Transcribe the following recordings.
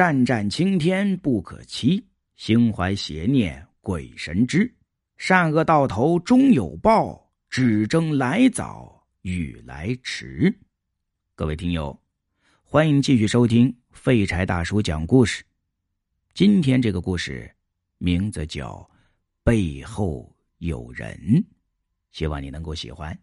战战青天不可欺，心怀邪念鬼神知。善恶到头终有报，只争来早与来迟。各位听友，欢迎继续收听废柴大叔讲故事。今天这个故事名字叫《背后有人》，希望你能够喜欢。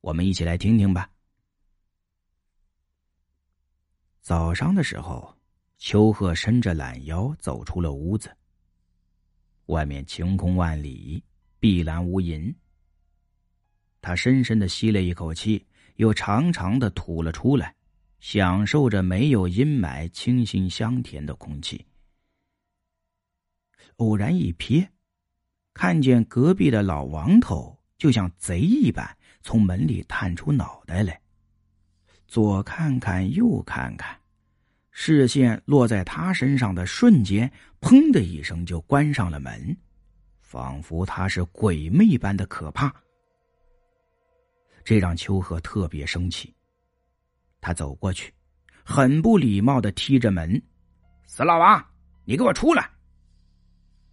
我们一起来听听吧。早上的时候。秋鹤伸着懒腰走出了屋子。外面晴空万里，碧蓝无垠。他深深的吸了一口气，又长长的吐了出来，享受着没有阴霾、清新香甜的空气。偶然一瞥，看见隔壁的老王头就像贼一般从门里探出脑袋来，左看看，右看看。视线落在他身上的瞬间，砰的一声就关上了门，仿佛他是鬼魅般的可怕。这让秋鹤特别生气。他走过去，很不礼貌的踢着门：“死老王，你给我出来！”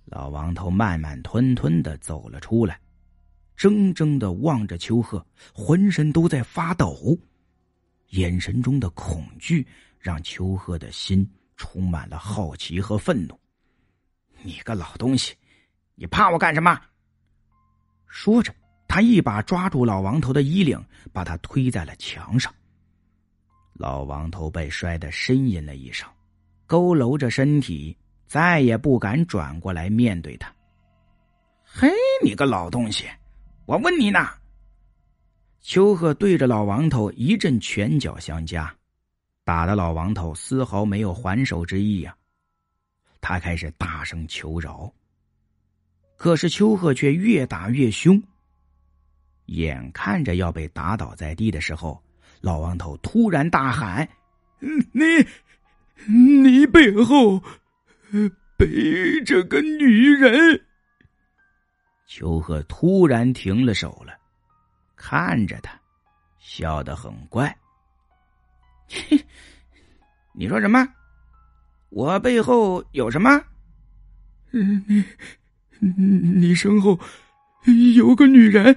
老王头慢慢吞吞的走了出来，怔怔的望着秋鹤，浑身都在发抖，眼神中的恐惧。让秋鹤的心充满了好奇和愤怒。你个老东西，你怕我干什么？说着，他一把抓住老王头的衣领，把他推在了墙上。老王头被摔得呻吟了一声，佝偻着身体，再也不敢转过来面对他。嘿，你个老东西，我问你呢！秋鹤对着老王头一阵拳脚相加。打的老王头丝毫没有还手之意呀，他开始大声求饶。可是秋鹤却越打越凶。眼看着要被打倒在地的时候，老王头突然大喊：“你，你背后背着个女人！”秋鹤突然停了手了，看着他，笑得很怪。嘿，你说什么？我背后有什么？你，你身后有个女人，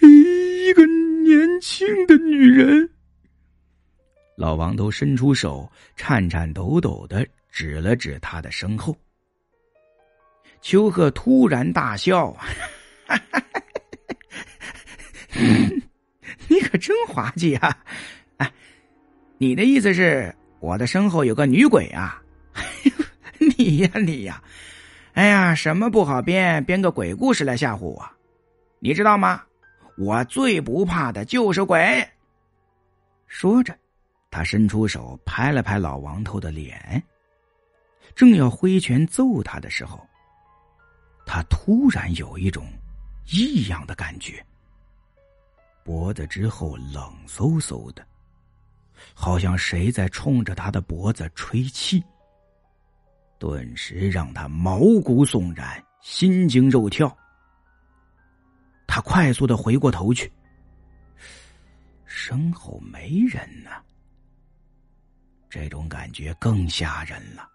一个年轻的女人。老王头伸出手，颤颤抖抖的指了指他的身后。秋鹤突然大笑：“ 你可真滑稽啊！”你的意思是我的身后有个女鬼啊？你呀你呀，哎呀，什么不好编，编个鬼故事来吓唬我？你知道吗？我最不怕的就是鬼。说着，他伸出手拍了拍老王头的脸，正要挥拳揍他的时候，他突然有一种异样的感觉，脖子之后冷飕飕的。好像谁在冲着他的脖子吹气，顿时让他毛骨悚然、心惊肉跳。他快速的回过头去，身后没人呢。这种感觉更吓人了。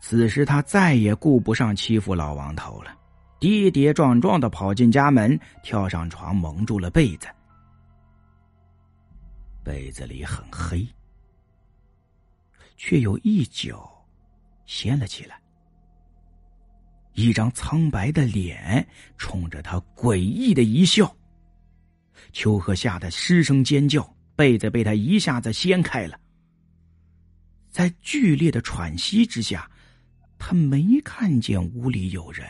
此时他再也顾不上欺负老王头了，跌跌撞撞的跑进家门，跳上床，蒙住了被子。被子里很黑，却有一角掀了起来，一张苍白的脸冲着他诡异的一笑。秋荷吓得失声尖叫，被子被他一下子掀开了。在剧烈的喘息之下，他没看见屋里有人。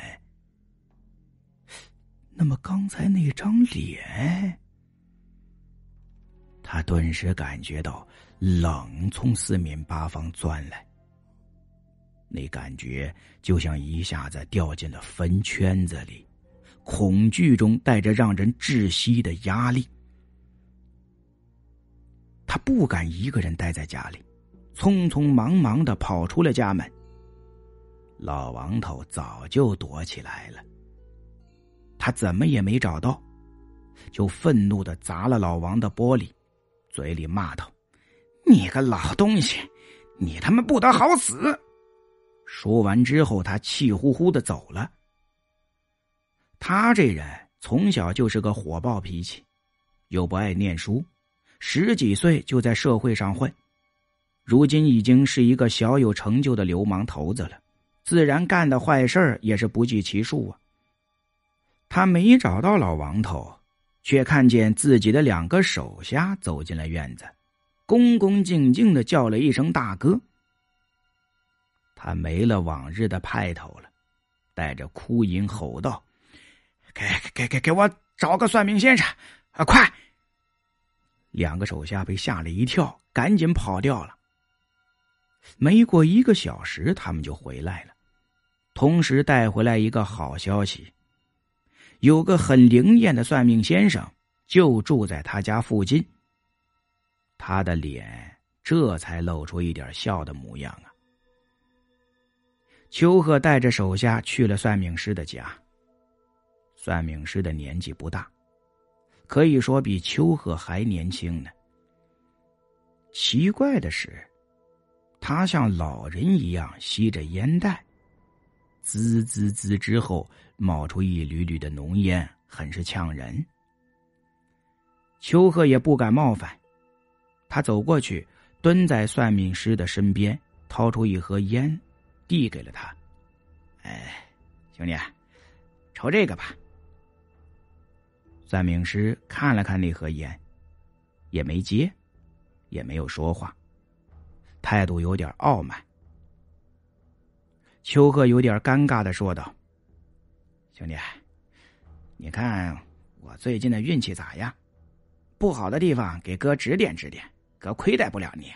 那么刚才那张脸？他顿时感觉到冷从四面八方钻来，那感觉就像一下子掉进了坟圈子里，恐惧中带着让人窒息的压力。他不敢一个人待在家里，匆匆忙忙的跑出了家门。老王头早就躲起来了，他怎么也没找到，就愤怒的砸了老王的玻璃。嘴里骂道：“你个老东西，你他妈不得好死！说完之后，他气呼呼的走了。他这人从小就是个火爆脾气，又不爱念书，十几岁就在社会上混，如今已经是一个小有成就的流氓头子了，自然干的坏事也是不计其数啊。他没找到老王头，却看见自己的两个手下走进了院子，恭恭敬敬的叫了一声“大哥”。他没了往日的派头了，带着哭音吼道：“给给给给我找个算命先生，啊快！”两个手下被吓了一跳，赶紧跑掉了。没过一个小时，他们就回来了，同时带回来一个好消息：有个很灵验的算命先生就住在他家附近。他的脸这才露出一点笑的模样啊！邱贺带着手下去了算命师的家。算命师的年纪不大，可以说比邱贺还年轻呢。奇怪的是，他像老人一样吸着烟袋，滋滋滋之后冒出一缕缕的浓烟，很是呛人。邱贺也不敢冒犯，他走过去，蹲在算命师的身边，掏出一盒烟。递给了他，哎，兄弟，抽这个吧。算命师看了看那盒烟，也没接，也没有说话，态度有点傲慢。秋鹤有点尴尬的说道：“兄弟，你看我最近的运气咋样？不好的地方给哥指点指点，哥亏待不了你。”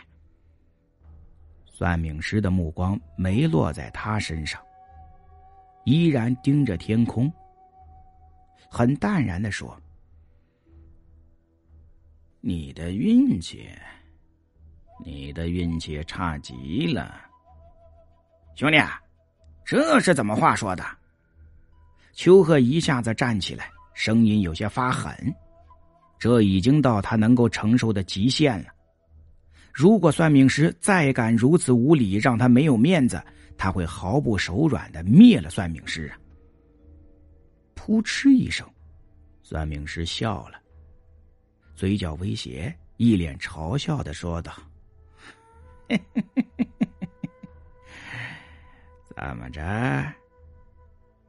算命师的目光没落在他身上，依然盯着天空，很淡然的说：“你的运气，你的运气差极了，兄弟，啊这是怎么话说的？”秋鹤一下子站起来，声音有些发狠，这已经到他能够承受的极限了。如果算命师再敢如此无礼，让他没有面子，他会毫不手软的灭了算命师啊！噗嗤一声，算命师笑了，嘴角微斜，一脸嘲笑的说道：“嘿嘿嘿嘿怎么着？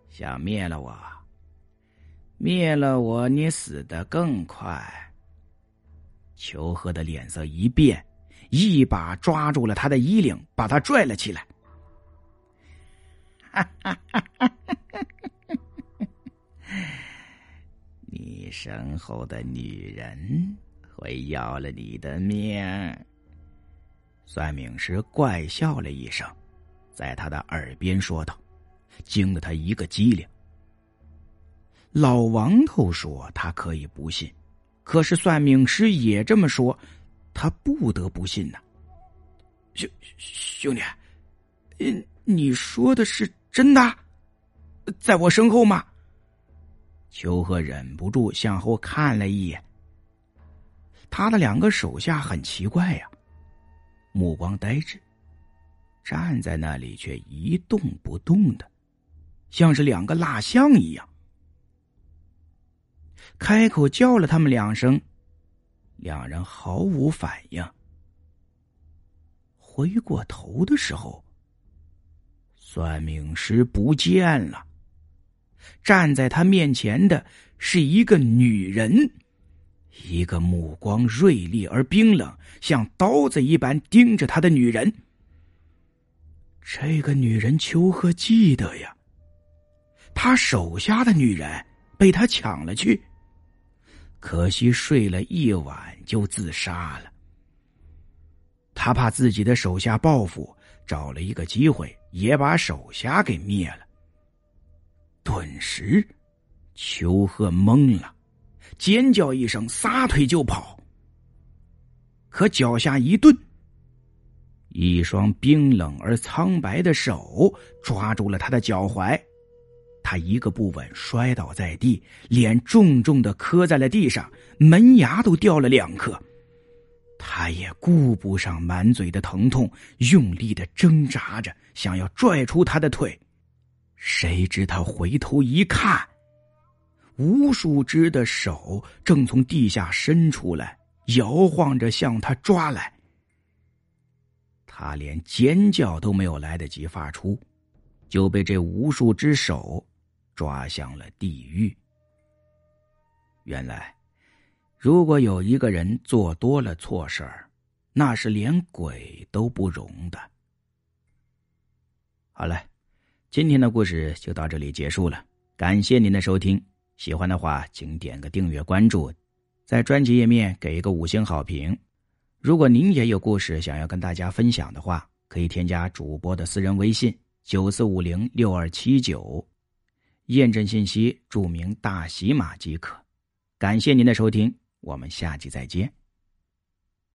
想灭了我？灭了我，你死的更快。”求和的脸色一变。一把抓住了他的衣领，把他拽了起来。你身后的女人会要了你的命。算命师怪笑了一声，在他的耳边说道，惊得他一个机灵。老王头说他可以不信，可是算命师也这么说。他不得不信呐，兄兄弟，嗯，你说的是真的，在我身后吗？秋鹤忍不住向后看了一眼，他的两个手下很奇怪呀，目光呆滞，站在那里却一动不动的，像是两个蜡像一样。开口叫了他们两声。两人毫无反应。回过头的时候，算命师不见了。站在他面前的是一个女人，一个目光锐利而冰冷，像刀子一般盯着他的女人。这个女人，秋鹤记得呀，他手下的女人被他抢了去。可惜睡了一晚就自杀了。他怕自己的手下报复，找了一个机会也把手下给灭了。顿时，秋鹤懵了，尖叫一声，撒腿就跑。可脚下一顿，一双冰冷而苍白的手抓住了他的脚踝。他一个不稳，摔倒在地，脸重重的磕在了地上，门牙都掉了两颗。他也顾不上满嘴的疼痛，用力的挣扎着，想要拽出他的腿。谁知他回头一看，无数只的手正从地下伸出来，摇晃着向他抓来。他连尖叫都没有来得及发出，就被这无数只手抓向了地狱。原来。如果有一个人做多了错事儿，那是连鬼都不容的。好了，今天的故事就到这里结束了。感谢您的收听，喜欢的话请点个订阅关注，在专辑页面给一个五星好评。如果您也有故事想要跟大家分享的话，可以添加主播的私人微信九四五零六二七九，验证信息注明大喜马即可。感谢您的收听。我们下期再见。